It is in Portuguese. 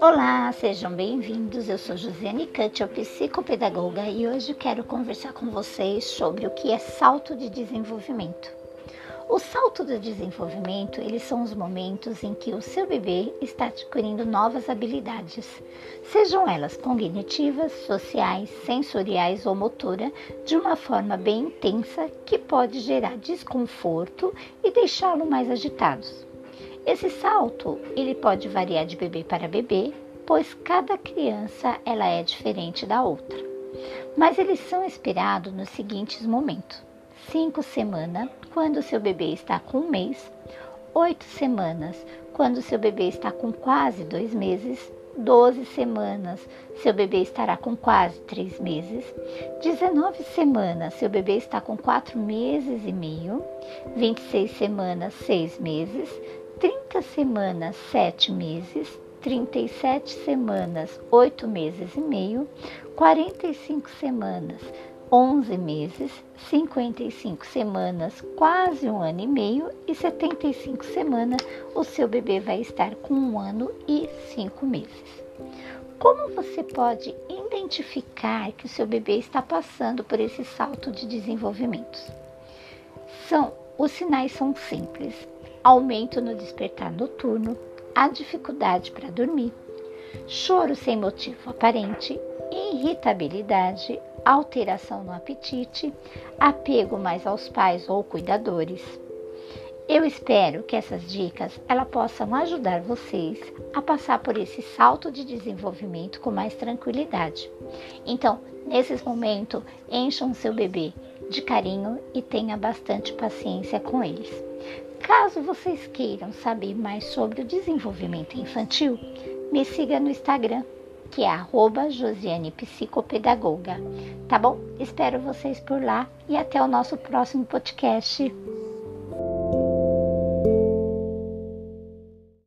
Olá, sejam bem-vindos. Eu sou Josiane Cutchel, psicopedagoga, e hoje quero conversar com vocês sobre o que é salto de desenvolvimento. O salto de desenvolvimento, eles são os momentos em que o seu bebê está adquirindo novas habilidades, sejam elas cognitivas, sociais, sensoriais ou motora, de uma forma bem intensa que pode gerar desconforto e deixá-lo mais agitados. Esse salto, ele pode variar de bebê para bebê, pois cada criança ela é diferente da outra. Mas eles são esperados nos seguintes momentos: 5 semanas, quando seu bebê está com um mês, 8 semanas, quando seu bebê está com quase dois meses, 12 semanas, seu bebê estará com quase 3 meses. 19 semanas, seu bebê está com 4 meses e meio. 26 semanas, 6 meses. 30 semanas, 7 meses, 37 semanas, 8 meses e meio, 45 semanas, 11 meses, 55 semanas, quase um ano e meio e 75 semanas, o seu bebê vai estar com um ano e cinco meses. Como você pode identificar que o seu bebê está passando por esse salto de desenvolvimento? São os sinais são simples aumento no despertar noturno, a dificuldade para dormir, choro sem motivo aparente, irritabilidade, alteração no apetite, apego mais aos pais ou cuidadores. Eu espero que essas dicas ela possam ajudar vocês a passar por esse salto de desenvolvimento com mais tranquilidade. Então, nesses momentos, encham seu bebê de carinho e tenha bastante paciência com eles. Caso vocês queiram saber mais sobre o desenvolvimento infantil, me siga no Instagram, que é arroba Josiane Psicopedagoga. Tá bom? Espero vocês por lá e até o nosso próximo podcast.